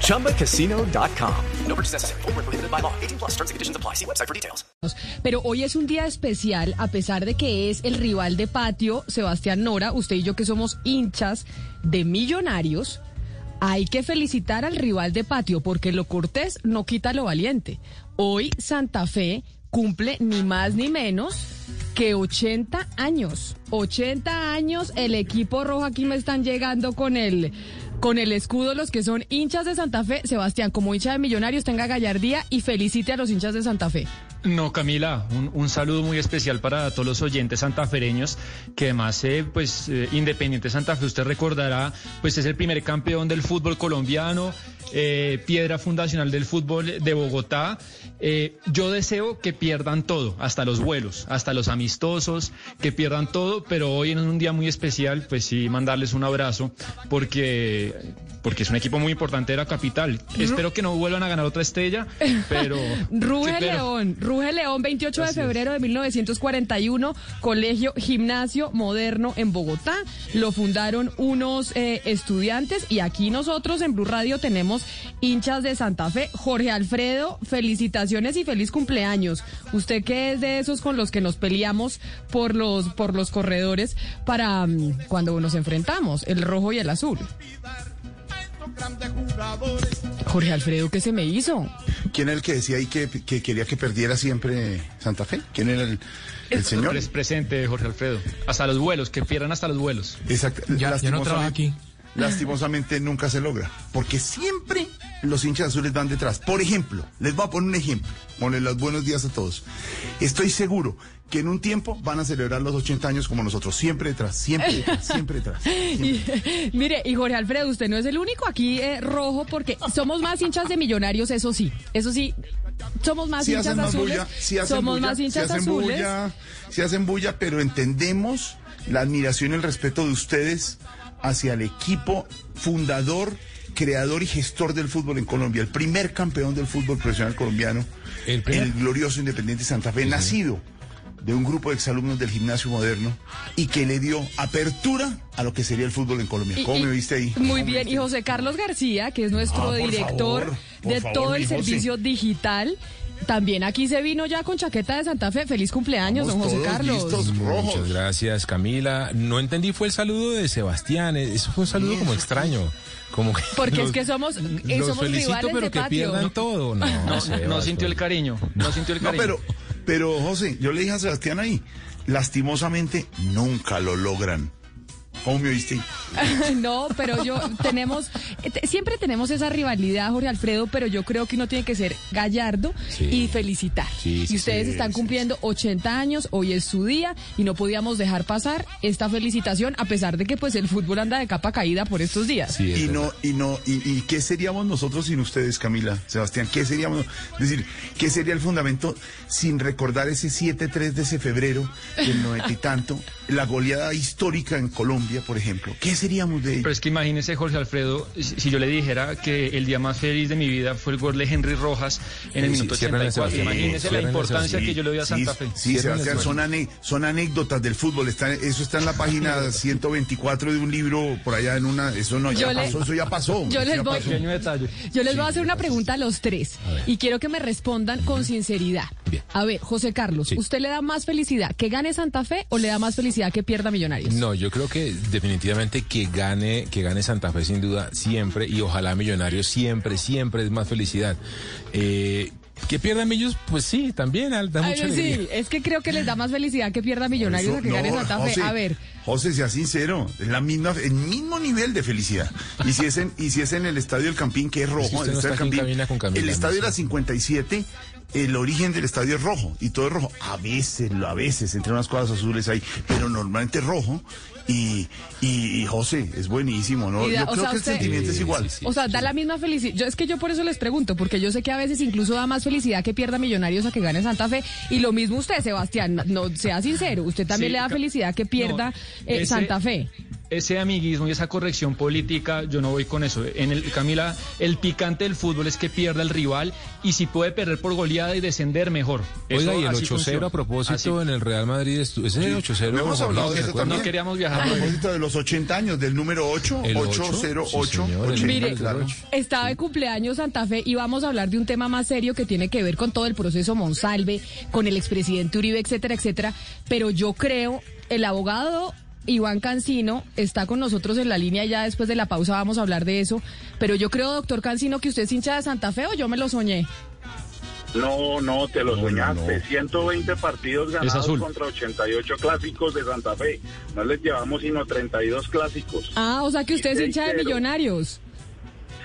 ChumbaCasino.com. No purchase necessary. Full prohibited by law. 18 plus terms and conditions apply. See website for details. Pero hoy es un día especial, a pesar de que es el rival de patio, Sebastián Nora, usted y yo que somos hinchas de millonarios. Hay que felicitar al rival de patio porque lo cortés no quita lo valiente. Hoy Santa Fe cumple ni más ni menos que 80 años. 80 años, el equipo rojo aquí me están llegando con el con el escudo los que son hinchas de Santa Fe. Sebastián, como hincha de Millonarios, tenga gallardía y felicite a los hinchas de Santa Fe. No, Camila, un, un, saludo muy especial para todos los oyentes santafereños, que además, eh, pues, eh, Independiente Santa Fe, usted recordará, pues es el primer campeón del fútbol colombiano, eh, piedra fundacional del fútbol de Bogotá. Yo deseo que pierdan todo, hasta los vuelos, hasta los amistosos, que pierdan todo, pero hoy en un día muy especial, pues sí, mandarles un abrazo, porque, porque es un equipo muy importante de la capital. Espero que no vuelvan a ganar otra estrella, pero... Ruge sí, pero- León, Ruge León, 28 de es. febrero de 1941, Colegio Gimnasio Moderno en Bogotá. Lo fundaron unos eh, estudiantes y aquí nosotros en Blue Radio tenemos hinchas de Santa Fe. Jorge Alfredo, felicitaciones y feliz cumpleaños. Usted que es de esos con los que nos peleamos por los, por los corredores para mm, cuando nos enfrentamos, el rojo y el azul. Jorge Alfredo, ¿qué se me hizo? ¿Quién era el que decía ahí que, que quería que perdiera siempre Santa Fe? ¿Quién era el, el señor? Es presente, Jorge Alfredo. Hasta los vuelos, que pierdan hasta los vuelos. Exacto. Ya- ya no trabaja aquí. Lastimosamente nunca se logra, porque siempre los hinchas azules van detrás. Por ejemplo, les voy a poner un ejemplo, ponle los buenos días a todos. Estoy seguro que en un tiempo van a celebrar los 80 años como nosotros, siempre detrás, siempre detrás, siempre detrás. siempre. Y, mire, y Jorge Alfredo, usted no es el único aquí eh, rojo porque somos más hinchas de millonarios, eso sí. Eso sí, somos más hinchas hacen más azules. bulla, sí hacen somos bulla, más hinchas hacen azules. bulla, sí hacen bulla, pero entendemos la admiración y el respeto de ustedes hacia el equipo fundador, creador y gestor del fútbol en Colombia, el primer campeón del fútbol profesional colombiano, El glorioso Independiente Santa Fe, nacido de un grupo de exalumnos del gimnasio moderno y que le dio apertura a lo que sería el fútbol en Colombia. Y- ¿Cómo y- me viste ahí? Muy ¿Cómo me bien, y? José Carlos García, que es nuestro Ah, director favor, de favor, todo el José. servicio digital. También aquí se vino ya con chaqueta de Santa Fe. Feliz cumpleaños, Vamos don José Carlos. listos, rojos. Muchas gracias, Camila. No entendí, fue el saludo de Sebastián. Eso fue un saludo como extraño. Como que Porque es los- que somos- eh, los somos felicito, rivales pero de que patio. pierdan todo. No, No, Sebas, no sintió el cariño, no sintió el No, cariño. pero, pero José, yo le dije a Sebastián ahí, lastimosamente nunca lo logran. ¿Cómo me oíste? No, pero yo tenemos, te- siempre tenemos esa rivalidad, Jorge Alfredo, pero yo creo que uno tiene que ser gallardo Sí. y felicitar. Sí, sí, y ustedes sí, están sí, cumpliendo 80 años, hoy es su día y no podíamos dejar pasar esta felicitación a pesar de que pues el fútbol anda de capa caída por estos días. Sí, es Y verdad. no, y no, y, y qué seríamos nosotros sin ustedes, Camila, Sebastián, qué seríamos, es decir, qué sería el fundamento sin recordar ese 7-3 de ese febrero del noventa y tanto, la goleada histórica en Colombia, por ejemplo, ¿qué seríamos de Pero es que imagínese, Jorge Alfredo, si yo le dijera que el día más feliz de mi vida fue el gol de Henry Rojas en el Sí, minuto ciérrenle, 84. Sebastián. Imagínese la importancia que yo le doy a Santa sí, Fe. sí, Sebastián, son, ane- son anécdotas del fútbol, está, eso está en la página 124 de un libro por allá en una, eso no, ya Yo le- pasó, eso ya pasó. les voy-. Yo les voy a hacer una pregunta a los tres y quiero que me respondan con sinceridad. A ver, José Carlos, Sí. ¿usted le da más felicidad que gane Santa Fe o le da más felicidad que pierda Millonarios? No, yo creo que definitivamente que gane, que gane Santa Fe sin duda siempre y ojalá Millonarios siempre, siempre es más felicidad. Eh, que pierdan Millos, pues sí, también da mucha Ay, sí, es que creo que les da más felicidad que pierda Millonarios Eso, a que no, gane Santa Fe. José, A ver, José, sea sincero, es la misma, el mismo nivel de felicidad. Y si es en, y si es en el estadio del Campín, que es rojo, el, no estadio con Camila, el estadio de la sé. 57, el origen del estadio es rojo, y todo es rojo. A veces, a veces, entre unas cuadras azules hay, pero normalmente es rojo. Y, y, y José, es buenísimo, ¿no? Da- Yo o creo sea, que usted- el sentimiento es igual. O sea, da la misma felicidad. Yo, es que yo por eso les pregunto, porque yo sé que a veces incluso da más felicidad que pierda Millonarios a que gane Santa Fe. Y lo mismo usted, Sebastián, no sea sincero, usted también Sí, le da felicidad que pierda No, eh, ese- Santa Fe. Ese amiguismo y esa corrección política, yo no voy con eso. En el Camila, el picante del fútbol es que pierda el rival y si puede perder por goleada y descender mejor. Oiga, Eso y el así 8-0 funciona. a propósito Así. en el Real Madrid, estu- ese 8-0. Lo hemos hablado de ¿se eso acuerdan? también. No queríamos viajar. A propósito de los 80 años, del número 8, El 8, 808. sí, señor, el 80, Mire, claro. Estaba de cumpleaños Santa Fe y vamos a hablar de un tema más serio que tiene que ver con todo el proceso Monsalve, con el expresidente Uribe, etcétera, etcétera. Pero yo creo, el abogado Iván Cancino está con nosotros en la línea ya después de la pausa vamos a hablar de eso. Pero yo creo, doctor Cancino, que usted es hincha de Santa Fe o yo me lo soñé. No, no, te lo No, soñaste. no. 120 partidos ganados contra 88 clásicos de Santa Fe. No les llevamos sino 32 clásicos. Ah, o sea que usted es hincha de millonarios.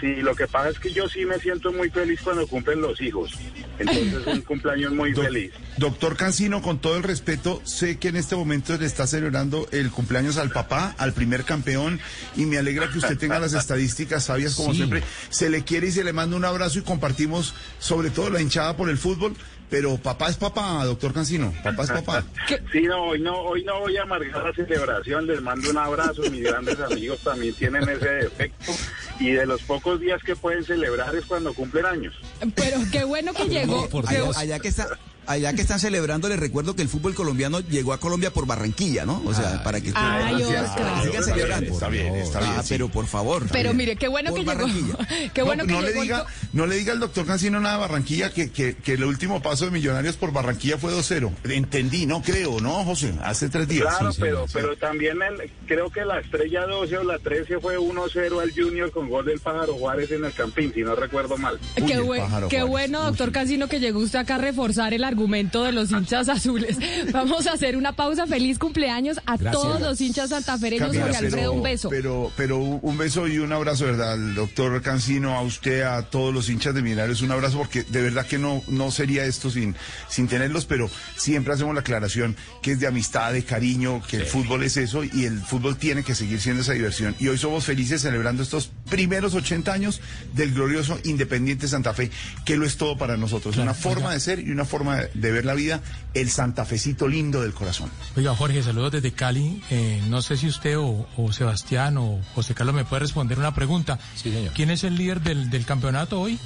Sí, lo que pasa es que yo sí me siento muy feliz cuando cumplen los hijos. Entonces un cumpleaños muy feliz. Doctor Cancino, con todo el respeto, sé que en este momento le está celebrando el cumpleaños al papá, al primer campeón, y me alegra que usted tenga las estadísticas sabias como Sí. siempre. Se le quiere y se le manda un abrazo y compartimos sobre todo la hinchada por el fútbol, pero papá es papá, doctor Cancino, papá es papá. Sí, no, hoy no, hoy no voy a amargar la celebración. Les mando un abrazo. Mis grandes amigos también tienen ese defecto. Y de los pocos días que pueden celebrar es cuando cumplen años. Pero qué bueno que llegó. por qué- Dios. Allá, allá que está, allá que están celebrando, les recuerdo que el fútbol colombiano llegó a Colombia por Barranquilla, ¿no? O sea, para que Ay, ustedes Oscar. sigan celebrando. Está bien, está bien. Ah, sí. pero por favor. Pero mire, qué bueno Por que llegó. Qué bueno no, que no le llegó. diga, no le diga al doctor Cancino nada de Barranquilla que, que, que el último paso de Millonarios por Barranquilla fue 2-0. Entendí, no creo, ¿no, José? Hace tres días. Claro, Sí, pero, sí. pero también el- creo que la estrella 12 o la 13 fue 1-0 al Junior con gol del Pájaro Juárez en el Campín, si no recuerdo mal. Uy, Qué, buen- qué bueno, doctor Cancino, que llegó usted acá a reforzar el argumento de los hinchas azules. Vamos a hacer una pausa. Feliz cumpleaños a Gracias. todos los hinchas santafereños. Jorge Alfredo, un beso. Pero, pero un beso y un abrazo, ¿verdad? Al doctor Cancino, a usted, a todos los hinchas de Millonarios, un abrazo, porque de verdad que no, no sería esto sin, sin tenerlos, pero siempre hacemos la aclaración que es de amistad, de cariño, que el fútbol es eso y el fútbol tiene que seguir siendo esa diversión. Y hoy somos felices celebrando estos primeros 80 años del glorioso Independiente Santa Fe, que lo es todo para nosotros. una forma de ser y una forma de, de ver la vida, el santafecito lindo del corazón. Oiga, Jorge, saludos desde Cali. Eh, no sé si usted o, o Sebastián o José Carlos me puede responder una pregunta. Sí, señor. ¿Quién es el líder del, del campeonato hoy?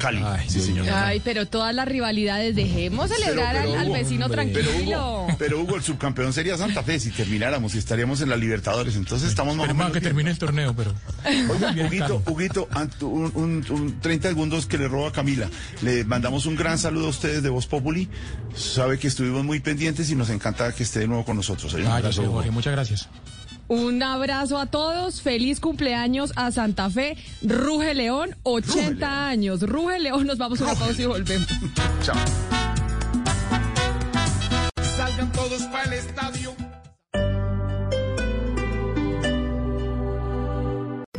Cali. Ay, sí, señor. Ay, pero todas las rivalidades, dejemos celebrar pero, al, al Hugo, vecino hombre. Pero tranquilo. Hugo, pero Hugo, el subcampeón sería Santa Fe si termináramos y estaríamos en la Libertadores. Entonces estamos más o menos que bien. termine el torneo, pero... Oiga, Huguito. Huguito, un, un- un 30 segundos que le roba a Camila. Le mandamos un gran saludo a ustedes de Voz Populi. Sabe que estuvimos muy pendientes y nos encanta que esté de nuevo con nosotros. Abrazo, sé, Hugo. Jorge, muchas gracias. Un abrazo a todos, feliz cumpleaños a Santa Fe, Ruge León, 80 años. Ruge León, nos vamos a una pausa y volvemos. Chao. Salgan todos para el estadio.